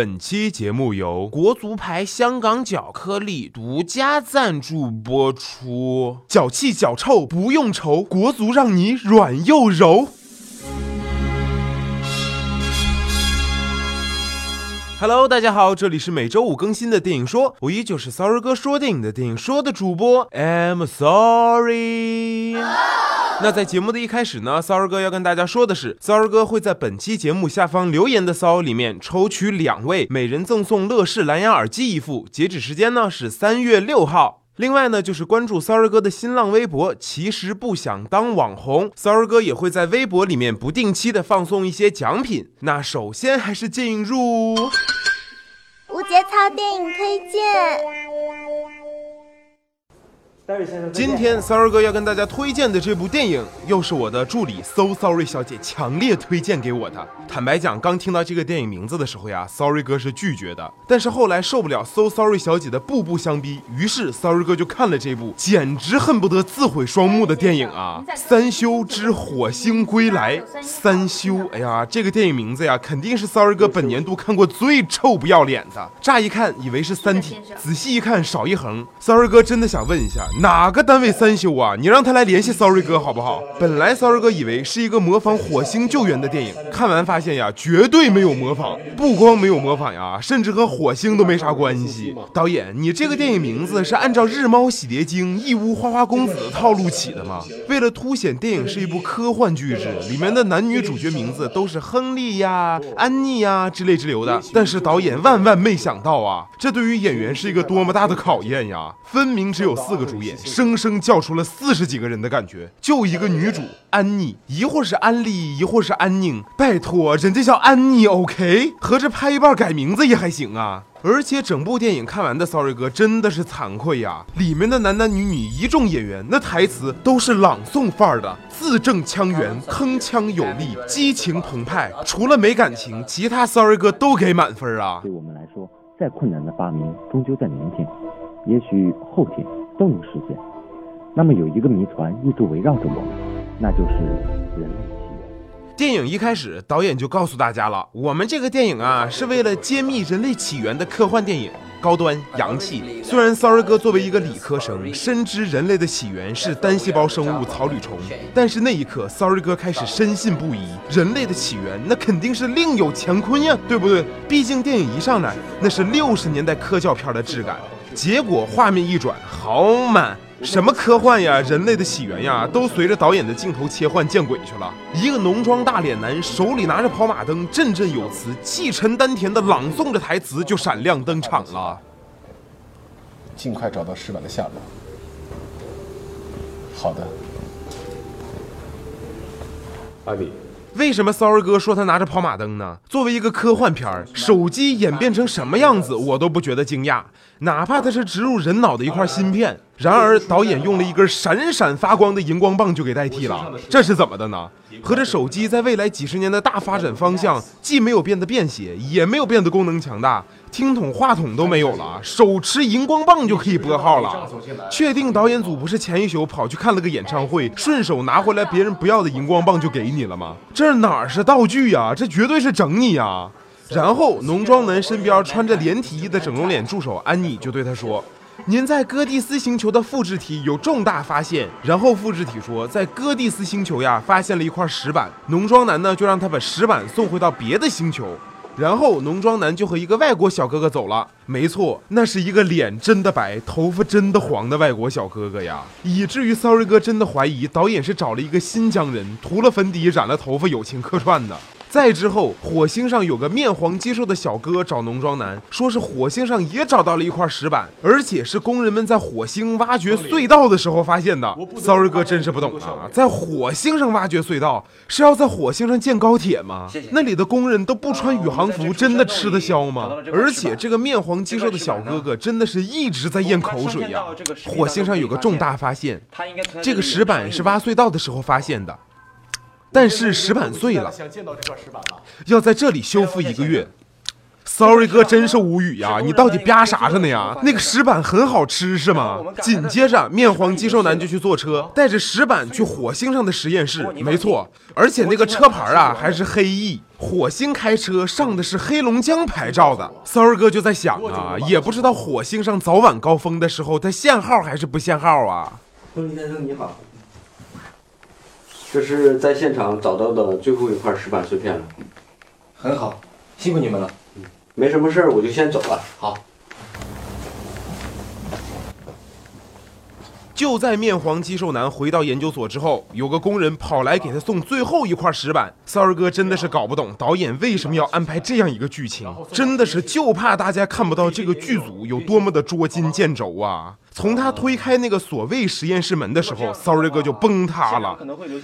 本期节目由国足牌香港脚颗粒独家赞助播出。脚气脚臭不用愁，国足让你软又柔。Hello，大家好，这里是每周五更新的电影说，我依旧是 Sorry 哥说电影的电影说的主播，I'm sorry。那在节目的一开始呢，骚儿哥要跟大家说的是，骚儿哥会在本期节目下方留言的骚里面抽取两位，每人赠送乐视蓝牙耳机一副，截止时间呢是三月六号。另外呢，就是关注骚儿哥的新浪微博，其实不想当网红，骚儿哥也会在微博里面不定期的放送一些奖品。那首先还是进入无节操电影推荐。今天 Sorry 哥要跟大家推荐的这部电影，又是我的助理 So Sorry 小姐强烈推荐给我的。坦白讲，刚听到这个电影名字的时候呀，Sorry 哥是拒绝的。但是后来受不了 So Sorry 小姐的步步相逼，于是 Sorry 哥就看了这部简直恨不得自毁双目的电影啊，《三修之火星归来》。三修，哎呀，这个电影名字呀，肯定是 Sorry 哥本年度看过最臭不要脸的。乍一看以为是《三体》，仔细一看少一横。Sorry 哥真的想问一下。哪个单位三修啊？你让他来联系 Sorry 哥好不好？本来 Sorry 哥以为是一个模仿火星救援的电影，看完发现呀，绝对没有模仿，不光没有模仿呀，甚至和火星都没啥关系。导演，你这个电影名字是按照日猫洗洁精、义乌花花公子的套路起的吗？为了凸显电影是一部科幻巨制，里面的男女主角名字都是亨利呀、安妮呀之类之流的。但是导演万万没想到啊，这对于演员是一个多么大的考验呀！分明只有四个主演。生生叫出了四十几个人的感觉，就一个女主安妮，一会儿是安利，一会儿是安宁，拜托，人家叫安妮，OK？合着拍一半改名字也还行啊！而且整部电影看完的，Sorry 哥真的是惭愧呀，里面的男男女女一众演员，那台词都是朗诵范儿的，字正腔圆，铿锵有力，激情澎湃，除了没感情，其他 Sorry 哥都给满分啊！对我们来说，再困难的发明，终究在明天，也许后天。都能实现。那么有一个谜团一直围绕着我们，那就是人类起源。电影一开始，导演就告诉大家了，我们这个电影啊，是为了揭秘人类起源的科幻电影，高端洋气。虽然 Sorry 哥作为一个理科生，深知人类的起源是单细胞生物草履虫，但是那一刻，Sorry 哥开始深信不疑，人类的起源那肯定是另有乾坤呀，对不对？毕竟电影一上来，那是六十年代科教片的质感。结果画面一转，好满，什么科幻呀，人类的起源呀，都随着导演的镜头切换见鬼去了。一个浓妆大脸男手里拿着跑马灯，振振有词，气沉丹田的朗诵着台词，就闪亮登场了。尽快找到石板的下落。好的，阿里。为什么骚二哥说他拿着跑马灯呢？作为一个科幻片儿，手机演变成什么样子，我都不觉得惊讶。哪怕它是植入人脑的一块芯片，然而导演用了一根闪闪发光的荧光棒就给代替了，这是怎么的呢？合着手机在未来几十年的大发展方向，既没有变得便携，也没有变得功能强大，听筒、话筒都没有了，手持荧光棒就可以拨号了。确定导演组不是前一宿跑去看了个演唱会，顺手拿回来别人不要的荧光棒就给你了吗？这哪是道具呀？这绝对是整你呀！然后，浓妆男身边穿着连体衣的整容脸助手安妮就对他说：“您在哥蒂斯星球的复制体有重大发现。”然后复制体说：“在哥蒂斯星球呀，发现了一块石板。”浓妆男呢就让他把石板送回到别的星球。然后浓妆男就和一个外国小哥哥走了。没错，那是一个脸真的白、头发真的黄的外国小哥哥呀，以至于 Sorry 哥真的怀疑导演是找了一个新疆人，涂了粉底、染了头发、友情客串的。再之后，火星上有个面黄肌瘦的小哥找农庄男，说是火星上也找到了一块石板，而且是工人们在火星挖掘隧道的时候发现的。Sorry 哥真是不懂啊，在火星上挖掘隧道是要在火星上建高铁吗？那里的工人都不穿宇航服，真的吃得消吗？而且这个面黄肌瘦的小哥哥真的是一直在咽口水呀。火星上有个重大发现，这个石板是挖隧道的时候发现的。但是石板碎了，想见到这块石板了要在这里修复一个月。Sorry 哥真是无语呀！你到底吧啥着呢呀？那个石板很好吃是吗？紧接着，面黄肌瘦男就去坐车，带着石板去火星上的实验室。没错，而且那个车牌啊还是黑 E。火星开车上的是黑龙江牌照的。Sorry 哥就在想啊，也不知道火星上早晚高峰的时候，它限号还是不限号啊？亨利先生你好，这是在现场找到的最后一块石板碎片了。很好，辛苦你们了。嗯没什么事儿，我就先走了。好，就在面黄肌瘦男回到研究所之后，有个工人跑来给他送最后一块石板。骚儿哥真的是搞不懂导演为什么要安排这样一个剧情，真的是就怕大家看不到这个剧组有多么的捉襟见肘啊！从他推开那个所谓实验室门的时候，，sorry 哥就崩塌了。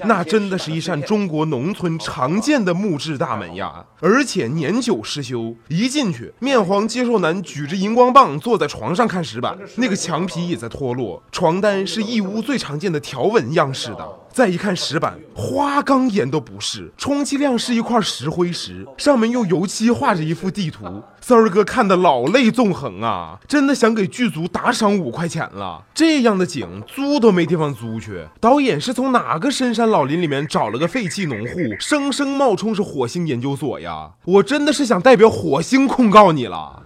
那真的是一扇中国农村常见的木质大门呀，而且年久失修。一进去，面黄肌瘦男举着荧光棒坐在床上看石板，那个墙皮也在脱落，床单是义乌最常见的条纹样式的。再一看石板，花岗岩都不是，充其量是一块石灰石，上面用油漆画着一幅地图。三儿哥看得老泪纵横啊，真的想给剧组打赏五块钱了。这样的景租都没地方租去，导演是从哪个深山老林里面找了个废弃农户，生生冒充是火星研究所呀？我真的是想代表火星控告你了。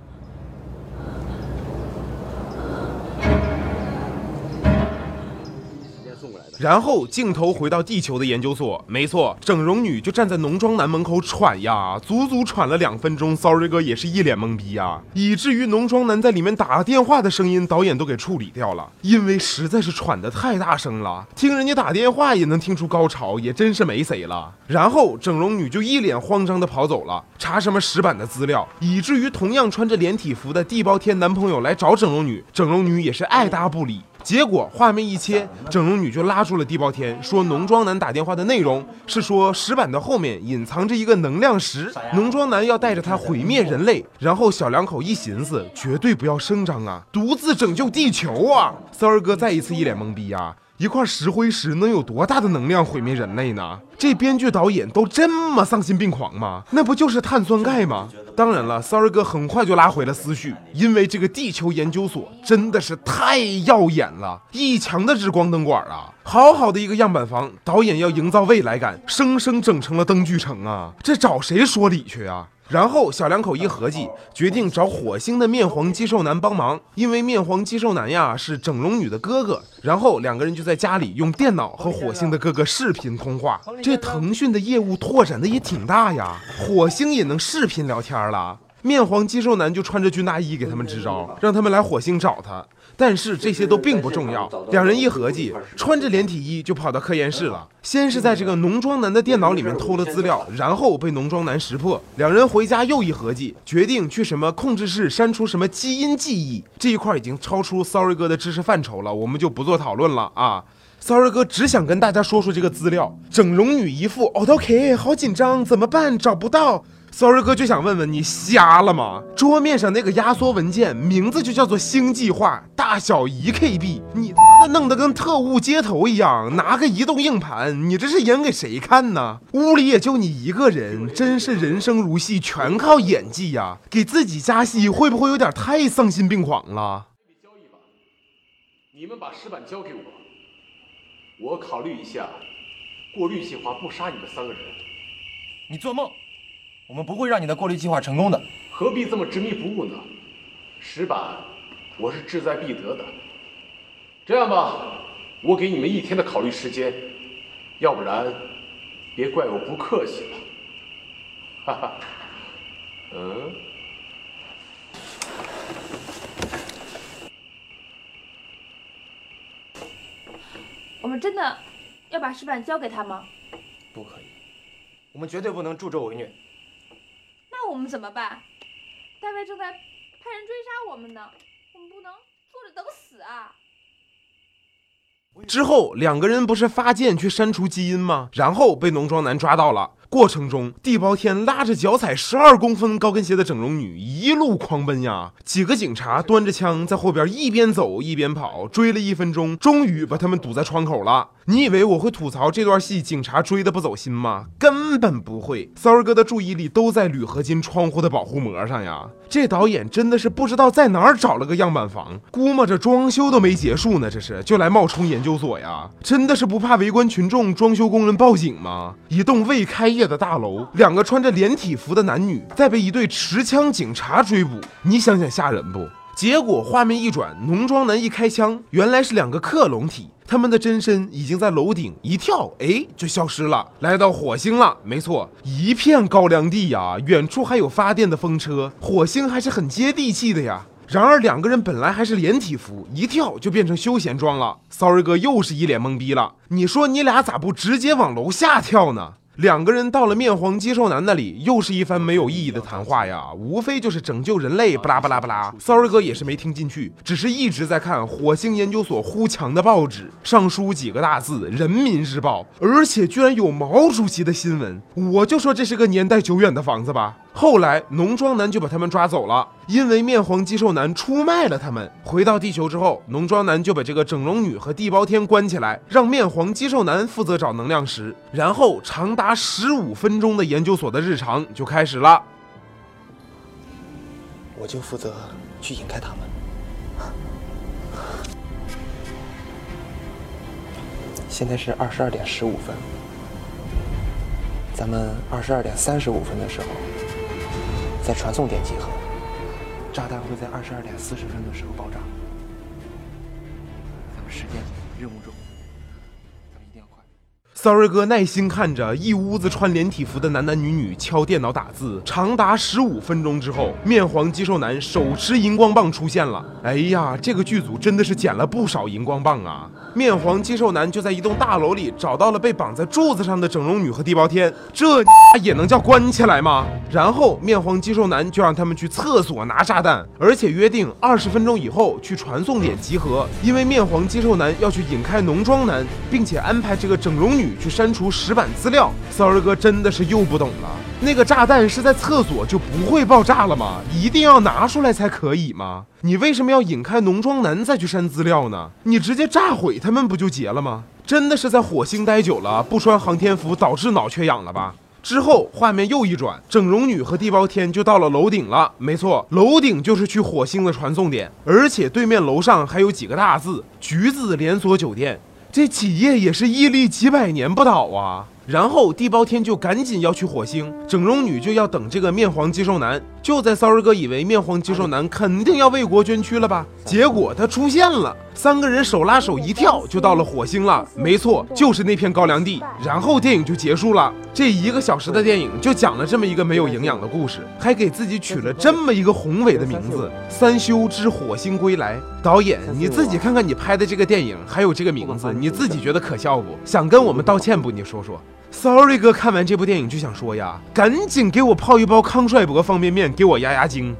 然后镜头回到地球的研究所，没错，整容女就站在浓妆男门口喘呀，足足喘了两分钟。Sorry 哥也是一脸懵逼呀，以至于浓妆男在里面打电话的声音，导演都给处理掉了，因为实在是喘得太大声了，听人家打电话也能听出高潮，也真是没谁了。然后整容女就一脸慌张的跑走了，查什么石板的资料，以至于同样穿着连体服的地包天男朋友来找整容女，整容女也是爱搭不理。结果画面一切，整容女就拉住了地包天，说浓妆男打电话的内容是说石板的后面隐藏着一个能量石，浓妆男要带着他毁灭人类。然后小两口一寻思，绝对不要声张啊，独自拯救地球啊！骚儿哥再一次一脸懵逼呀。一块石灰石能有多大的能量毁灭人类呢？这编剧导演都这么丧心病狂吗？那不就是碳酸钙吗？当然了，Sorry 哥很快就拉回了思绪，因为这个地球研究所真的是太耀眼了，一墙的日光灯管啊！好好的一个样板房，导演要营造未来感，生生整成了灯具城啊！这找谁说理去啊？然后小两口一合计，决定找火星的面黄肌瘦男帮忙，因为面黄肌瘦男呀是整容女的哥哥。然后两个人就在家里用电脑和火星的哥哥视频通话。这腾讯的业务拓展的也挺大呀，火星也能视频聊天了。面黄肌瘦男就穿着军大衣给他们支招，让他们来火星找他。但是这些都并不重要。两人一合计，穿着连体衣就跑到科研室了。先是在这个浓妆男的电脑里面偷了资料，然后被浓妆男识破。两人回家又一合计，决定去什么控制室删除什么基因记忆。这一块已经超出 Sorry 哥的知识范畴了，我们就不做讨论了啊。Sorry 哥只想跟大家说说这个资料。整容女一副 OK，好紧张，怎么办？找不到。Sorry 哥就想问问你瞎了吗？桌面上那个压缩文件名字就叫做星计划，大小一 KB，你弄得跟特务接头一样，拿个移动硬盘，你这是演给谁看呢？屋里也就你一个人，真是人生如戏，全靠演技呀！给自己加戏会不会有点太丧心病狂了？交易吧，你们把石板交给我，我考虑一下，过滤计划不杀你们三个人。你做梦！我们不会让你的过滤计划成功的。何必这么执迷不悟呢？石板，我是志在必得的。这样吧，我给你们一天的考虑时间，要不然，别怪我不客气了。哈哈，嗯。我们真的要把石板交给他吗？不可以，我们绝对不能助纣为虐。我们怎么办？大卫正在派人追杀我们呢，我们不能坐着等死啊！之后两个人不是发箭去删除基因吗？然后被浓妆男抓到了。过程中，地包天拉着脚踩十二公分高跟鞋的整容女一路狂奔呀，几个警察端着枪在后边一边走一边跑，追了一分钟，终于把他们堵在窗口了。你以为我会吐槽这段戏警察追的不走心吗？根本不会，骚儿哥的注意力都在铝合金窗户的保护膜上呀。这导演真的是不知道在哪儿找了个样板房，估摸着装修都没结束呢，这是就来冒充研究所呀？真的是不怕围观群众、装修工人报警吗？一栋未开业的大楼，两个穿着连体服的男女在被一对持枪警察追捕，你想想吓人不？结果画面一转，浓妆男一开枪，原来是两个克隆体，他们的真身已经在楼顶一跳，哎，就消失了，来到火星了。没错，一片高粱地呀，远处还有发电的风车，火星还是很接地气的呀。然而两个人本来还是连体服，一跳就变成休闲装了。Sorry 哥又是一脸懵逼了，你说你俩咋不直接往楼下跳呢？两个人到了面黄肌瘦男那里，又是一番没有意义的谈话呀，无非就是拯救人类，巴拉巴拉巴拉。Sorry 哥也是没听进去，只是一直在看火星研究所呼墙的报纸，上书几个大字《人民日报》，而且居然有毛主席的新闻，我就说这是个年代久远的房子吧。后来浓妆男就把他们抓走了，因为面黄肌瘦男出卖了他们。回到地球之后，浓妆男就把这个整容女和地包天关起来，让面黄肌瘦男负责找能量石，然后长达十五分钟的研究所的日常就开始了。我就负责去引开他们。现在是二十二点十五分，咱们二十二点三十五分的时候在传送点集合，炸弹会在二十二点四十分的时候爆炸。咱们时间任务重，Sorry 哥耐心看着一屋子穿连体服的男男女女敲电脑打字，长达十五分钟之后，面黄肌瘦男手持荧光棒出现了。哎呀，这个剧组真的是捡了不少荧光棒啊！面黄肌瘦男就在一栋大楼里找到了被绑在柱子上的整容女和地包天，这也能叫关起来吗？然后面黄肌瘦男就让他们去厕所拿炸弹，而且约定二十分钟以后去传送点集合，因为面黄肌瘦男要去引开浓妆男，并且安排这个整容女去删除石板资料。骚儿哥真的是又不懂了，那个炸弹是在厕所就不会爆炸了吗？一定要拿出来才可以吗？你为什么要引开浓妆男再去删资料呢？你直接炸毁他们不就结了吗？真的是在火星待久了，不穿航天服导致脑缺氧了吧？之后画面又一转，整容女和地包天就到了楼顶了。没错，楼顶就是去火星的传送点，而且对面楼上还有几个大字“橘子连锁酒店”，这企业也是屹立几百年不倒啊。然后地包天就赶紧要去火星，整容女就要等这个面黄肌瘦男。就在骚儿哥以为面黄肌瘦男肯定要为国捐躯了吧，结果他出现了，三个人手拉手一跳就到了火星了。没错，就是那片高粱地。然后电影就结束了。这一个小时的电影就讲了这么一个没有营养的故事，还给自己取了这么一个宏伟的名字《三修之火星归来》。导演，你自己看看你拍的这个电影，还有这个名字，你自己觉得可笑不？想跟我们道歉不？你说说。Sorry 哥看完这部电影就想说呀，赶紧给我泡一包康帅博方便面，给我压压惊。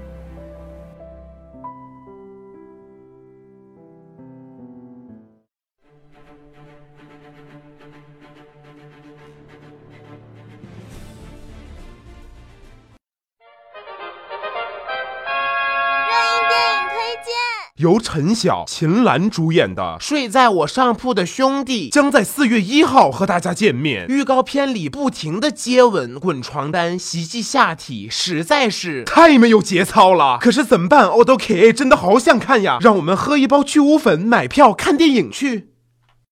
由陈晓、秦岚主演的《睡在我上铺的兄弟》将在四月一号和大家见面。预告片里不停的接吻、滚床单、袭击下体，实在是太没有节操了。可是怎么办？o d k 真的好想看呀！让我们喝一包去污粉，买票看电影去。